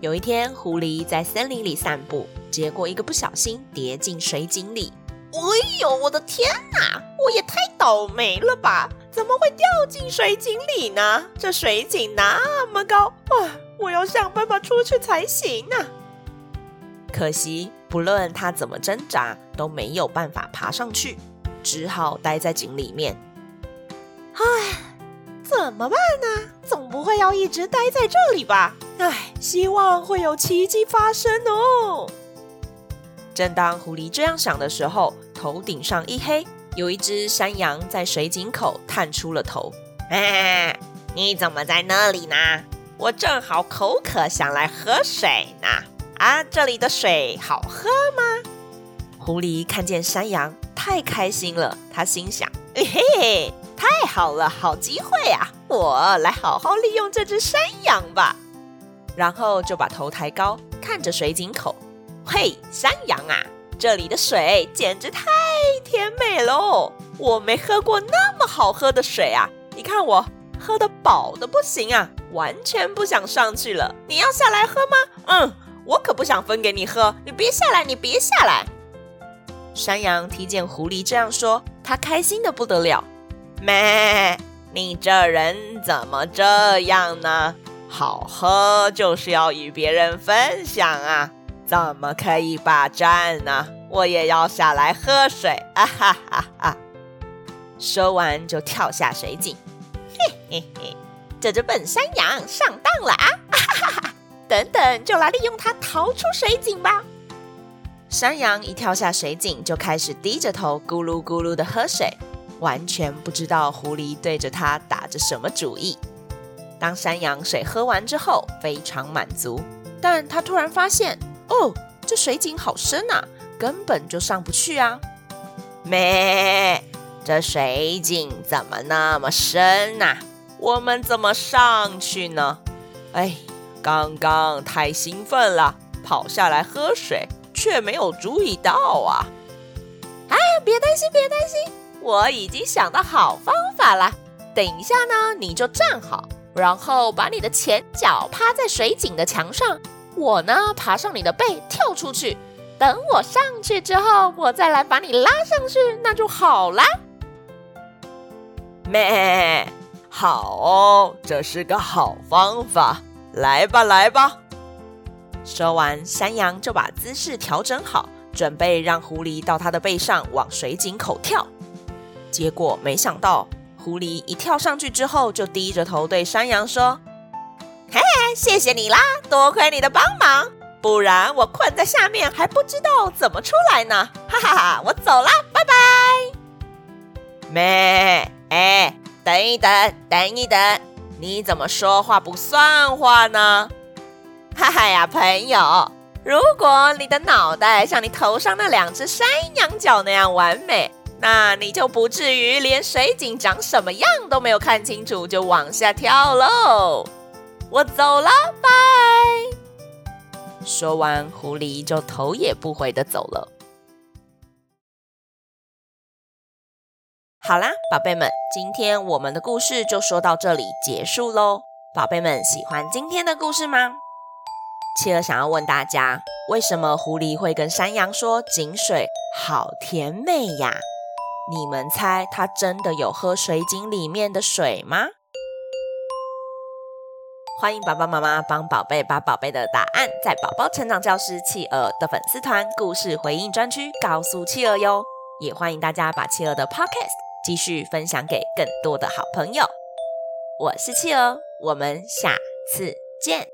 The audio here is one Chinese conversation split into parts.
有一天，狐狸在森林里散步，结果一个不小心跌进水井里。哎呦，我的天哪！我也太倒霉了吧？怎么会掉进水井里呢？这水井那么高，啊，我要想办法出去才行啊！可惜，不论他怎么挣扎，都没有办法爬上去，只好待在井里面。唉。怎么办呢？总不会要一直待在这里吧？唉，希望会有奇迹发生哦。正当狐狸这样想的时候，头顶上一黑，有一只山羊在水井口探出了头。哎，你怎么在那里呢？我正好口渴，想来喝水呢。啊，这里的水好喝吗？狐狸看见山羊，太开心了，他心想：嘿嘿。太好了，好机会啊！我来好好利用这只山羊吧。然后就把头抬高，看着水井口。嘿，山羊啊，这里的水简直太甜美喽！我没喝过那么好喝的水啊！你看我喝得饱得不行啊，完全不想上去了。你要下来喝吗？嗯，我可不想分给你喝。你别下来，你别下来。山羊听见狐狸这样说，他开心得不得了。咩，你这人怎么这样呢？好喝就是要与别人分享啊，怎么可以霸占呢？我也要下来喝水啊哈哈哈！说完就跳下水井，嘿嘿嘿，这只笨山羊上当了啊！哈哈哈！等等，就来利用它逃出水井吧。山羊一跳下水井，就开始低着头咕噜咕噜的喝水。完全不知道狐狸对着它打着什么主意。当山羊水喝完之后，非常满足，但他突然发现，哦，这水井好深啊，根本就上不去啊！咩，这水井怎么那么深啊？我们怎么上去呢？哎，刚刚太兴奋了，跑下来喝水，却没有注意到啊！哎，别担心，别担心。我已经想到好方法了。等一下呢，你就站好，然后把你的前脚趴在水井的墙上，我呢爬上你的背跳出去。等我上去之后，我再来把你拉上去，那就好啦。咩，好，这是个好方法。来吧，来吧。说完，山羊就把姿势调整好，准备让狐狸到它的背上往水井口跳。结果没想到，狐狸一跳上去之后，就低着头对山羊说：“嘿，谢谢你啦，多亏你的帮忙，不然我困在下面还不知道怎么出来呢。”哈哈哈，我走了，拜拜。咩？哎，等一等，等一等，你怎么说话不算话呢？哈哈呀，朋友，如果你的脑袋像你头上那两只山羊角那样完美。那你就不至于连水井长什么样都没有看清楚就往下跳喽。我走了，拜。说完，狐狸就头也不回地走了。好啦，宝贝们，今天我们的故事就说到这里结束喽。宝贝们喜欢今天的故事吗？企鹅想要问大家，为什么狐狸会跟山羊说井水好甜美呀？你们猜他真的有喝水井里面的水吗？欢迎爸爸妈妈帮宝贝把宝贝的答案在宝宝成长教室企鹅的粉丝团故事回应专区告诉企鹅哟。也欢迎大家把企鹅的 Podcast 继续分享给更多的好朋友。我是企鹅，我们下次见，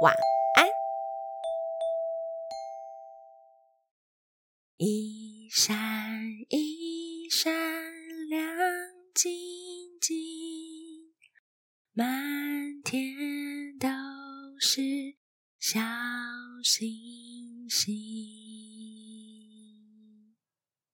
晚安。一闪。静静，满天都是小星星。